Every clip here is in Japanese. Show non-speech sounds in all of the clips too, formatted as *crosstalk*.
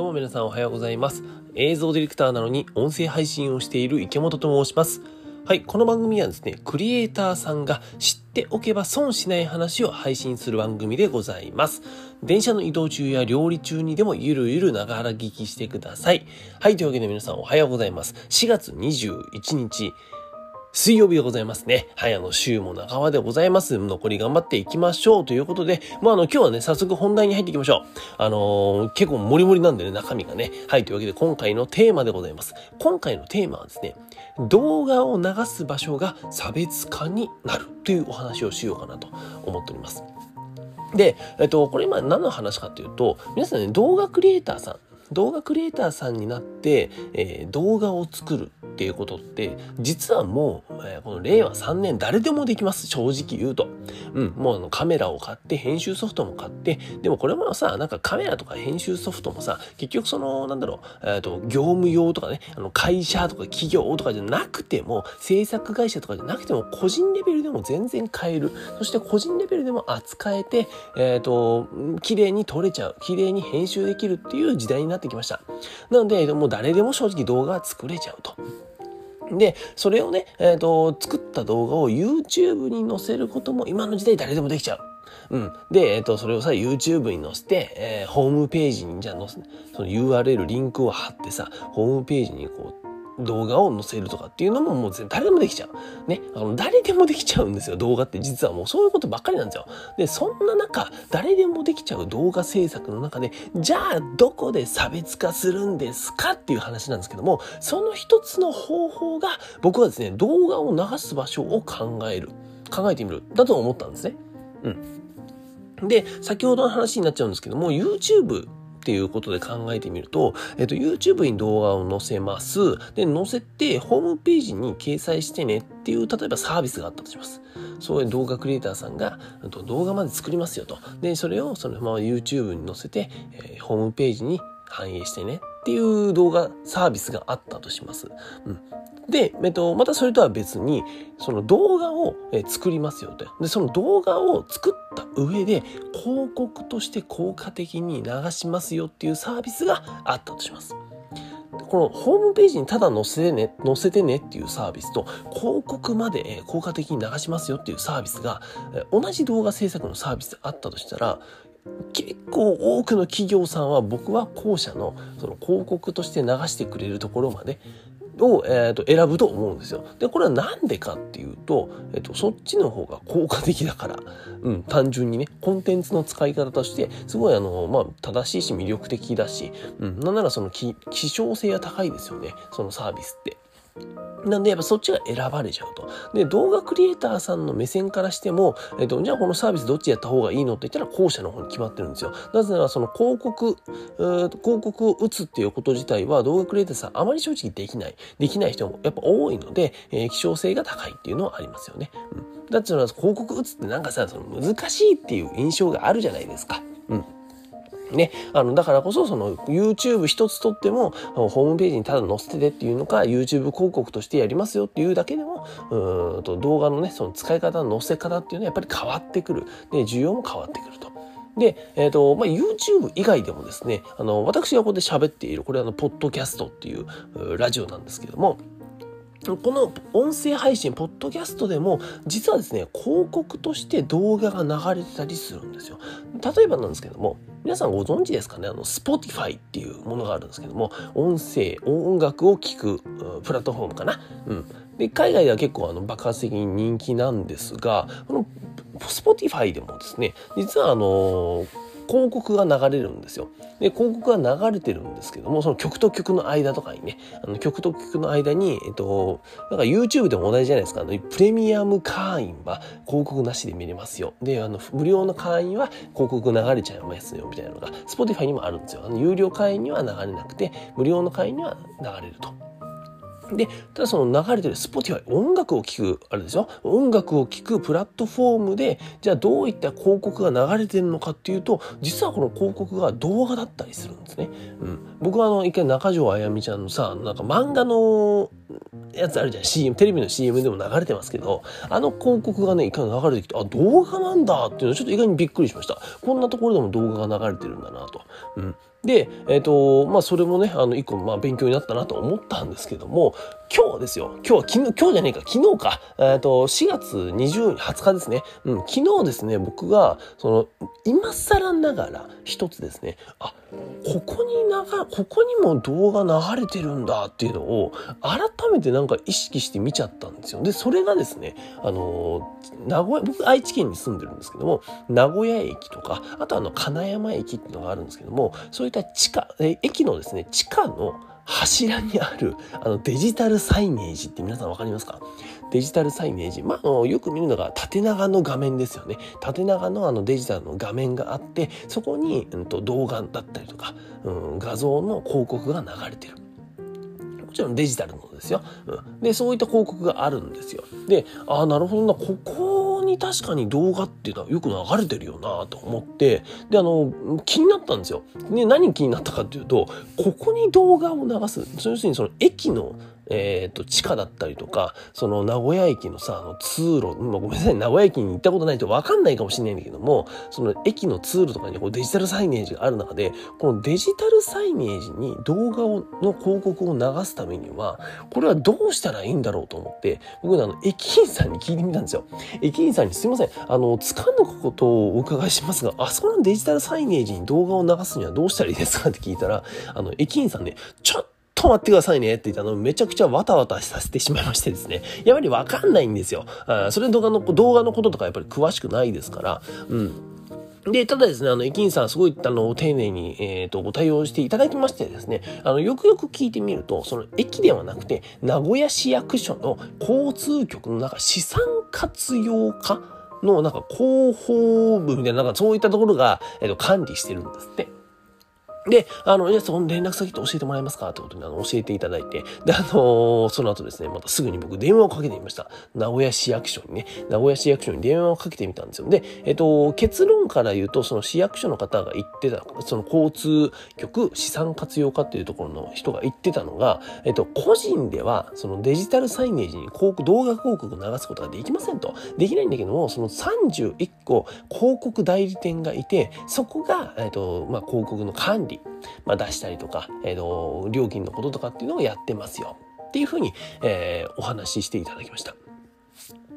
どうも皆さんおはようございます。映像ディレクターなのに音声配信をしている池本と申します。はい、この番組はですね、クリエイターさんが知っておけば損しない話を配信する番組でございます。電車の移動中や料理中にでもゆるゆるながら聞きしてください。はい、というわけで皆さんおはようございます。4月21日、水曜日でございますね。はい、あの、週も半ばでございます。残り頑張っていきましょうということで、まあ、あの、今日はね、早速本題に入っていきましょう。あのー、結構モリモリなんでね、中身がね。はい、というわけで今回のテーマでございます。今回のテーマはですね、動画を流す場所が差別化になるというお話をしようかなと思っております。で、えっと、これ今何の話かっていうと、皆さんね、動画クリエイターさん、動画クリエイターさんになって、えー、動画を作るっていうことって、実はもう、えー、この令和3年誰でもできます。正直言うと。うん、もうあのカメラを買って、編集ソフトも買って、でもこれもさ、なんかカメラとか編集ソフトもさ、結局その、なんだろう、え、ー、と、業務用とかね、あの会社とか企業とかじゃなくても、制作会社とかじゃなくても、個人レベルでも全然買える。そして個人レベルでも扱えて、えっ、ー、と、綺麗に撮れちゃう。綺麗に編集できるっていう時代になってきました。なので、もう誰でも正直動画は作れちゃうと。で、それをね、えっ、ー、と、作った動画を YouTube に載せることも今の時代誰でもできちゃう。うん。で、えっ、ー、と、それをさ、YouTube に載せて、えー、ホームページにじゃあ載せ、その URL、リンクを貼ってさ、ホームページにこう、動画を載せるとかっていうのももう誰でもできちゃう。ね。あの、誰でもできちゃうんですよ、動画って実はもうそういうことばっかりなんですよ。で、そんな中、誰でもできちゃう動画制作の中で、じゃあどこで差別化するんですかっていう話なんですけども、その一つの方法が、僕はですね、動画を流す場所を考える。考えてみる。だと思ったんですね。うん。で、先ほどの話になっちゃうんですけども、YouTube っていうことで考えてみると、えっと、YouTube に動画を載せます。で、載せて、ホームページに掲載してねっていう、例えばサービスがあったとします。そういう動画クリエイターさんが、動画まで作りますよと。で、それをそのまま YouTube に載せて、えー、ホームページに反映してねっていう動画サービスがあったとします。うん。で、えっと、またそれとは別に、その動画を作りますよと。で、その動画を作った上で、広告として効果的に流しますよっていうサービスがあったとします。このホームページにただ載せてね、載せてねっていうサービスと、広告まで効果的に流しますよっていうサービスが、同じ動画制作のサービスであったとしたら、結構多くの企業さんは僕は後者のその広告として流してくれるところまでを、えー、と選ぶと思うんですよ。で、これはなんでかっていうと、え、ー、と、そっちの方が効果的だから、うん、単純にね、コンテンツの使い方として、すごいあの、まあ、正しいし魅力的だし、うん、なんならその希少性が高いですよね、そのサービスって。なんでやっぱそっちが選ばれちゃうと。で、動画クリエイターさんの目線からしても、えっと、じゃあこのサービスどっちやった方がいいのって言ったら後者の方に決まってるんですよ。なぜならその広告、広告を打つっていうこと自体は動画クリエイターさんあまり正直できない。できない人もやっぱ多いので、えー、希少性が高いっていうのはありますよね。うん。だってその広告打つってなんかさ、その難しいっていう印象があるじゃないですか。ね、あの、だからこそ、その、YouTube 一つとっても、ホームページにただ載せててっていうのか、YouTube 広告としてやりますよっていうだけでも、うんと、動画のね、その使い方、載せ方っていうのはやっぱり変わってくる。で、需要も変わってくると。で、えっ、ー、と、まあ、YouTube 以外でもですね、あの、私がここで喋っている、これあの、ポッドキャストっていうラジオなんですけども、この音声配信、ポッドキャストでも、実はですね、広告として動画が流れてたりするんですよ。例えばなんですけども、皆さんご存知ですかね？あの、Spotify っていうものがあるんですけども、音声、音楽を聴くプラットフォームかな？うん。で、海外では結構あの爆発的に人気なんですが、この Spotify でもですね、実はあのー広告が流れるんですよ。で、広告が流れてるんですけども、その曲と曲の間とかにね、あの曲と曲の間に、えっと、なんか YouTube でも同じじゃないですか。あのプレミアム会員は広告なしで見れますよ。で、あの、無料の会員は広告流れちゃいますよ、みたいなのが、Spotify にもあるんですよ。あの有料会員には流れなくて、無料の会員には流れると。で、ただその流れてる Spotify 音楽を聴く、あれですよ。音楽を聴くプラットフォームで、じゃあどういった広告が流れてるのかっていうと、実はこの広告が動画だったりするんですね。うん。僕はあの、一回中条あやみちゃんのさ、なんか漫画のやつあるじゃん。CM、テレビの CM でも流れてますけど、あの広告がね、一回流れてきて、あ、動画なんだっていうのはちょっと意外にびっくりしました。こんなところでも動画が流れてるんだなと。うん。で、えっ、ー、と、まあ、それもね、あの、一個、まあ、勉強になったなと思ったんですけども、今日ですよ。今日は昨日、今日じゃねえか、昨日か。えっ、ー、と、4月20、20日ですね。うん、昨日ですね、僕が、その、今更ながら一つですね、あ、ここに流、ここにも動画流れてるんだっていうのを、改めてなんか意識して見ちゃったんですよ。で、それがですね、あの、名古屋、僕愛知県に住んでるんですけども、名古屋駅とか、あとあの、金山駅っていうのがあるんですけども、そういった地下、え駅のですね、地下の柱にあるあのデジタルサイネージって皆さんわかりますか？デジタルサイネージ。まあ、よく見るのが縦長の画面ですよね。縦長のあのデジタルの画面があって、そこに、うん、と動画だったりとか、うん、画像の広告が流れてる。もちろんデジタルのですよ。うん、で、そういった広告があるんですよ。で、ああ、なるほどな、ここに確かに動画っていうのはよく流れてるよなと思って、で、あの、気になったんですよ。で、何気になったかっていうと、ここに動画を流す。要するにその駅のえっ、ー、と、地下だったりとか、その名古屋駅のさ、あの通路、まあ、ごめんなさい、名古屋駅に行ったことないと分かんないかもしれないんだけども、その駅の通路とかにこうデジタルサイネージがある中で、このデジタルサイネージに動画をの広告を流すためには、これはどうしたらいいんだろうと思って、僕、あの、駅員さんに聞いてみたんですよ。駅員さんにすいません、あの、つかぬことをお伺いしますが、あそこのデジタルサイネージに動画を流すにはどうしたらいいですかって聞いたら、あの、駅員さんね、ちょっと待ってくださいねって言ったのめちゃくちゃわたわたさせてしまいましてですね。やっぱりわかんないんですよ。あそれ動画の、動画のこととかやっぱり詳しくないですから、うん。で、ただですね、あの、駅員さん、すごい、あの、丁寧に、えっ、ー、と、ご対応していただきましてですね、あの、よくよく聞いてみると、その、駅ではなくて、名古屋市役所の交通局の中、資産活用課の、なんか、広報部みたいな、なんか、そういったところが、えっ、ー、と、管理してるんですって。で、あの、や、その連絡先って教えてもらえますか？ってことで、あの、教えていただいて、で、あのー、その後ですね、またすぐに僕電話をかけてみました。名古屋市役所にね、名古屋市役所に電話をかけてみたんですよ。で、えっと、結論から言うと、その市役所の方が言ってた、その交通局資産活用課っていうところの人が言ってたのが、えっと、個人では、そのデジタルサイネージに広告、動画広告を流すことができませんと。できないんだけども、その31個広告代理店がいて、そこが、えっと、まあ、広告の管理理、まあ、出したりとか、えーと、料金のこととかっていうのをやってますよっていうふうに、えー、お話ししていただきました。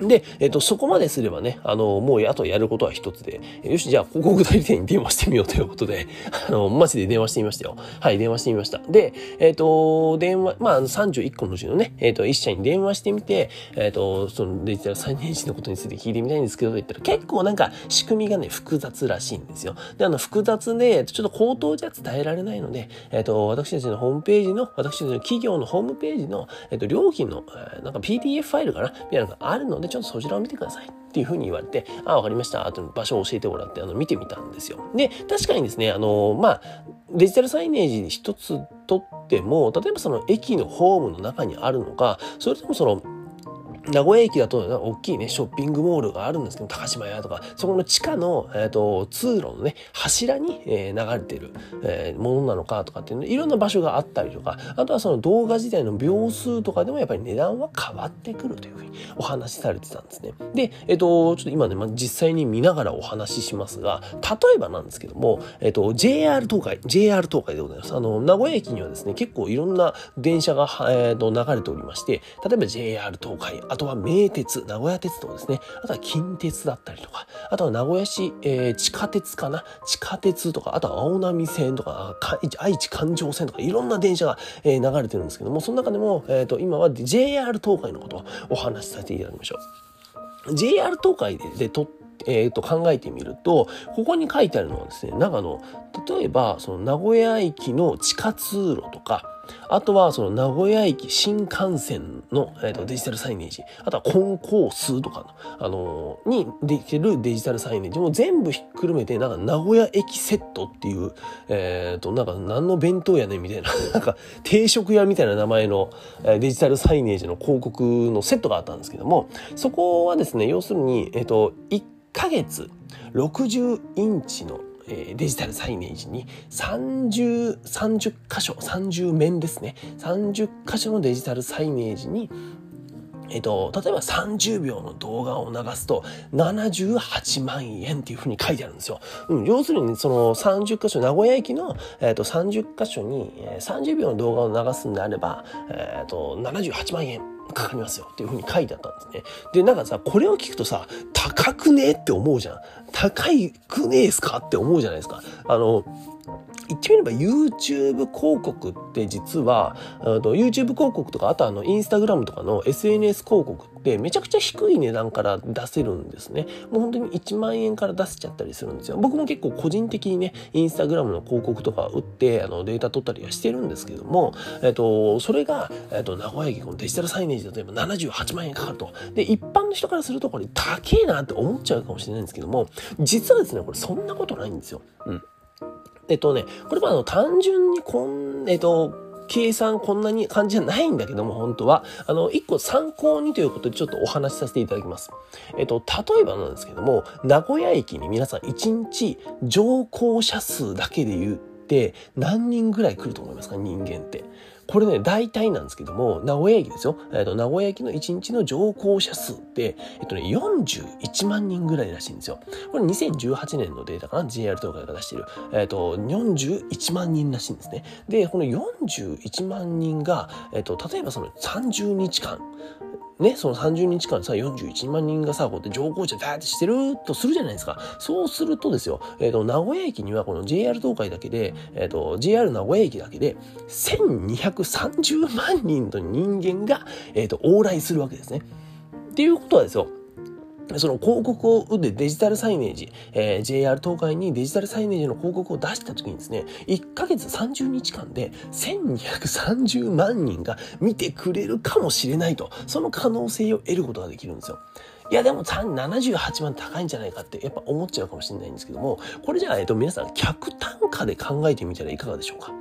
で、えっ、と、そこまですればね、あの、もうあとやることは一つで、よし、じゃあ広告代理店に電話してみようということで、*laughs* あの、マジで電話してみましたよ。はい、電話してみました。で、えっ、と、電話、まあ、31個のうちのね、えっ、と、一社に電話してみて、えっ、と、そのデジタル再燃時のことについて聞いてみたいんですけど、と言ったら結構なんか仕組みがね、複雑らしいんですよ。で、あの、複雑で、ちょっと口頭じゃ伝えられないので、えっ、と、私たちのホームページの、私たちの企業のホームページの、えっ、と、料金の、なんか PDF ファイルかなみたいなのがあるので、ちょっとそちらを見てくださいっていうふうに言われて、あ、わかりました。あと場所を教えてもらって、あの、見てみたんですよ。で、確かにですね、あの、まあ、デジタルサイネージ一つとっても、例えばその駅のホームの中にあるのか、それともその、名古屋駅だと大きいね、ショッピングモールがあるんですけど、高島屋とか、そこの地下の、えーと、通路のね、柱に、えー、流れてる、えー、ものなのかとかっていうの、いろんな場所があったりとか、あとはその動画自体の秒数とかでもやっぱり値段は変わってくるというふうにお話しされてたんですね。で、えっ、ー、と、ちょっと今ね、ま、実際に見ながらお話ししますが、例えばなんですけども、えっ、と、JR 東海、JR 東海でございます。あの、名古屋駅にはですね、結構いろんな電車が、えー、と流れておりまして、例えば JR 東海、あとは名鉄、名古屋鉄道ですね。あとは近鉄だったりとか、あとは名古屋市、えー、地下鉄かな地下鉄とか、あとは青波線とか、愛知環状線とか、いろんな電車が、えー、流れてるんですけども、その中でも、えっ、ー、と、今は JR 東海のことをお話しさせていただきましょう。JR 東海ででとえー、と考えてみると、ここに書いてあるのはですね、なんかあの、例えば、その名古屋駅の地下通路とか、あとはその名古屋駅新幹線の、えー、とデジタルサイネージ、あとはコンコースとかの、あのー、にできるデジタルサイネージ。も全部ひっくるめて、なんか名古屋駅セットっていう、えっ、ー、と、なんか何の弁当やねみたいな、*laughs* なんか定食屋みたいな名前のデジタルサイネージの広告のセットがあったんですけども、そこはですね、要するに、えっ、と、1ヶ月60インチのえデジタルサイネージに30、30箇所、30面ですね。30箇所のデジタルサイネージに、えっと、例えば30秒の動画を流すと78万円っていうふうに書いてあるんですよ。うん、要するにその30箇所、名古屋駅の、えっと、30箇所に30秒の動画を流すんであれば、えっと、78万円かかりますよっていうふうに書いてあったんですね。で、なんかさ、これを聞くとさ、高くねって思うじゃん。高いくねえすかって思うじゃないですか。あの、言ってみれば YouTube 広告って実は、YouTube 広告とか、あとあの、Instagram とかの SNS 広告ってめちゃくちゃ低い値段から出せるんですね。もう本当に1万円から出せちゃったりするんですよ。僕も結構個人的にね、Instagram の広告とか打って、あの、データ取ったりはしてるんですけども、えっと、それが、えっと、名古屋駅このデジタルサイネージ例えば78万円かかると。で、一般の人からするとこれ高えなって思っちゃうかもしれないんですけども、実はですね、これそんなことないんですよ。うん。えっとね、これもあの単純にこん、えっと、計算こんなに感じじゃないんだけども、本当は。あの、一個参考にということでちょっとお話しさせていただきます。えっと、例えばなんですけども、名古屋駅に皆さん1日乗降者数だけで言って何人ぐらい来ると思いますか？人間って。これね、大体なんですけども、名古屋駅ですよ。えっ、ー、と、名古屋駅の1日の乗降者数って、えっとね、41万人ぐらいらしいんですよ。これ2018年のデータかな ?JR 東海が出してる。えっ、ー、と、41万人らしいんですね。で、この41万人が、えっ、と、例えばその30日間、ね、その30日間さ、41万人がさ、こうやって乗降車ダーってしてるとするじゃないですか。そうするとですよ、えっ、ー、と、名古屋駅にはこの JR 東海だけで、えっ、ー、と、JR 名古屋駅だけで、1230万人の人間が、えっ、ー、と、往来するわけですね。っていうことはですよ、その広告を打ってデジタルサイネージ、えー、JR 東海にデジタルサイネージの広告を出した時にですね、1ヶ月30日間で1230万人が見てくれるかもしれないと、その可能性を得ることができるんですよ。いやでも78万高いんじゃないかってやっぱ思っちゃうかもしれないんですけども、これじゃあ、えっと、皆さん客単価で考えてみたらいかがでしょうか？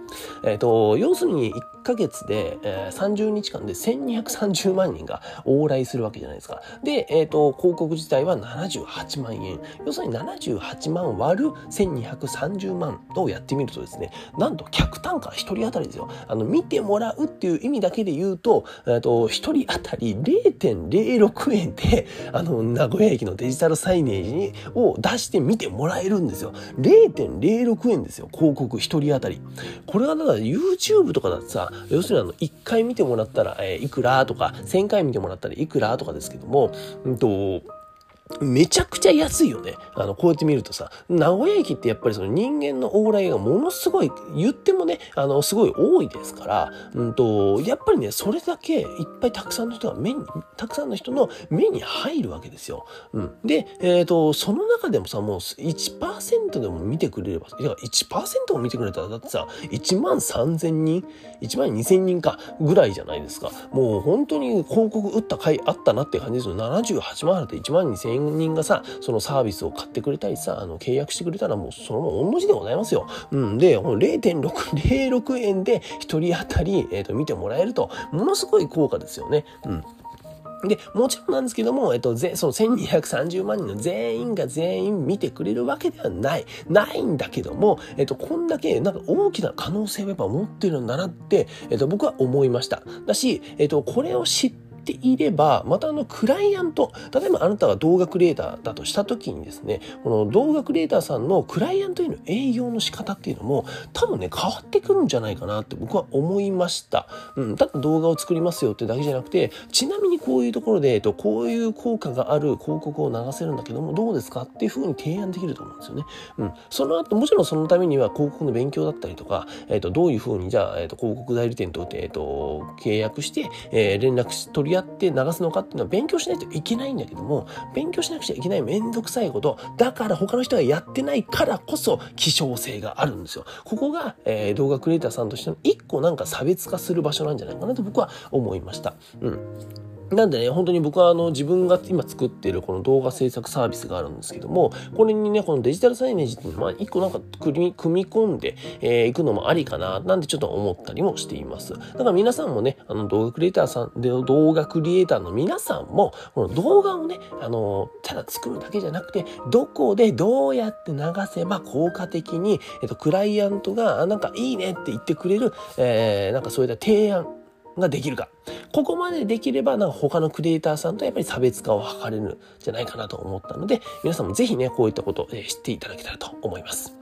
えっと、要するに1ヶ月で、えー、30日間で1230万人が往来するわけじゃないですか。で、えっと、広告自体は78万円。要するに78万割る1230万をやってみるとですね、なんと客単価1人当たりですよ。あの、見てもらうっていう意味だけで言うと、えっと、1人当たり0.06円で、あの、名古屋駅のデジタルサイネージにを出してみてもらえるんですよ。0.06円ですよ。広告1人当たり。これだから YouTube とかだってさ、要するにあの、1回見てもらったら、えー、いくらとか、1000回見てもらったらいくらとかですけども、うんと、めちゃくちゃ安いよね。あの、こうやって見るとさ、名古屋駅ってやっぱりその人間の往来がものすごい、言ってもね、あの、すごい多いですから、うんと、やっぱりね、それだけいっぱいたくさんの人が目に、たくさんの人の目に入るわけですよ。うん。で、えっ、ー、と、その中でもさ、もう1%でも見てくれれば、いや、1%も見てくれたら、だってさ、1万3000人、1万2000人か、ぐらいじゃないですか。もう本当に広告打った回あったなって感じですよ。78万あるって1万2000人がさ、そのサービスを買ってくれたりさ、あの、契約してくれたらもうそのまま同じでございますよ。うん。で、0.606 *laughs* 円で1人当たり、えっ、ー、と、見てもらえると、ものすごい効果ですよね。うん。で、もちろんなんですけども、えっと、ぜその1230万人の全員が全員見てくれるわけではない。ないんだけども、えっと、こんだけ、なんか大きな可能性をやっぱ持ってるんだなって、えっと、僕は思いました。だし、えっと、これを知ってていれば、またあの、クライアント、例えばあなたが動画クリエイターだとした時にですね、この動画クリエイターさんのクライアントへの営業の仕方っていうのも、多分ね、変わってくるんじゃないかなって僕は思いました。うん、ただ動画を作りますよってだけじゃなくて、ちなみにこういうところで、えっと、こういう効果がある広告を流せるんだけども、どうですかっていうふうに提案できると思うんですよね。うん。その後、もちろんそのためには広告の勉強だったりとか、えっと、どういうふうにじゃあ、えっと、広告代理店と、えっと、契約して、えー、連絡取りやって流すのかっていうのは勉強しないといけないんだけども、勉強しなくちゃいけないめんどくさいこと、だから他の人がやってないからこそ希少性があるんですよ。ここが、えー、動画クリエイターさんとしての一個なんか差別化する場所なんじゃないかなと僕は思いました。うん。なんでね、本当に僕はあの自分が今作っているこの動画制作サービスがあるんですけども、これにね、このデジタルサイネージっていうのは、一個なんか組み込んでい、えー、くのもありかな、なんてちょっと思ったりもしています。だから皆さんもね、あの動画クリエイターさんで、動画クリエイターの皆さんも、この動画をね、あの、ただ作るだけじゃなくて、どこでどうやって流せば効果的に、えっと、クライアントが、なんかいいねって言ってくれる、えー、なんかそういった提案、ができるか。ここまでできれば、なんか他のクリエイターさんとやっぱり差別化を図れるんじゃないかなと思ったので、皆さんもぜひね、こういったことを知っていただけたらと思います。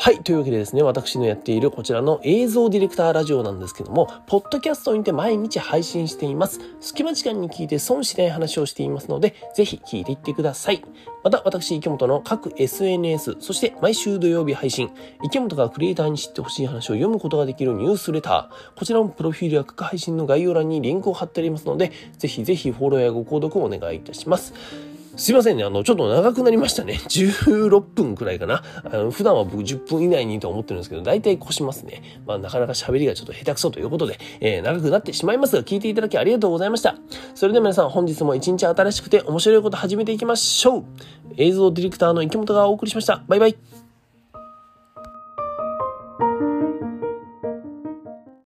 はい。というわけでですね、私のやっているこちらの映像ディレクターラジオなんですけども、ポッドキャストにて毎日配信しています。隙間時間に聞いて損しない話をしていますので、ぜひ聞いていってください。また、私、池本の各 SNS、そして毎週土曜日配信、池本がクリエイターに知ってほしい話を読むことができるニュースレター、こちらもプロフィールや各配信の概要欄にリンクを貼ってありますので、ぜひぜひフォローやご購読をお願いいたします。すいませんね。あの、ちょっと長くなりましたね。*laughs* 16分くらいかな。あの普段は僕10分以内にと思ってるんですけど、大体越しますね。まあ、なかなか喋りがちょっと下手くそということで、えー、長くなってしまいますが、聞いていただきありがとうございました。それでは皆さん、本日も一日新しくて面白いこと始めていきましょう。映像ディレクターの池本がお送りしました。バイバイ。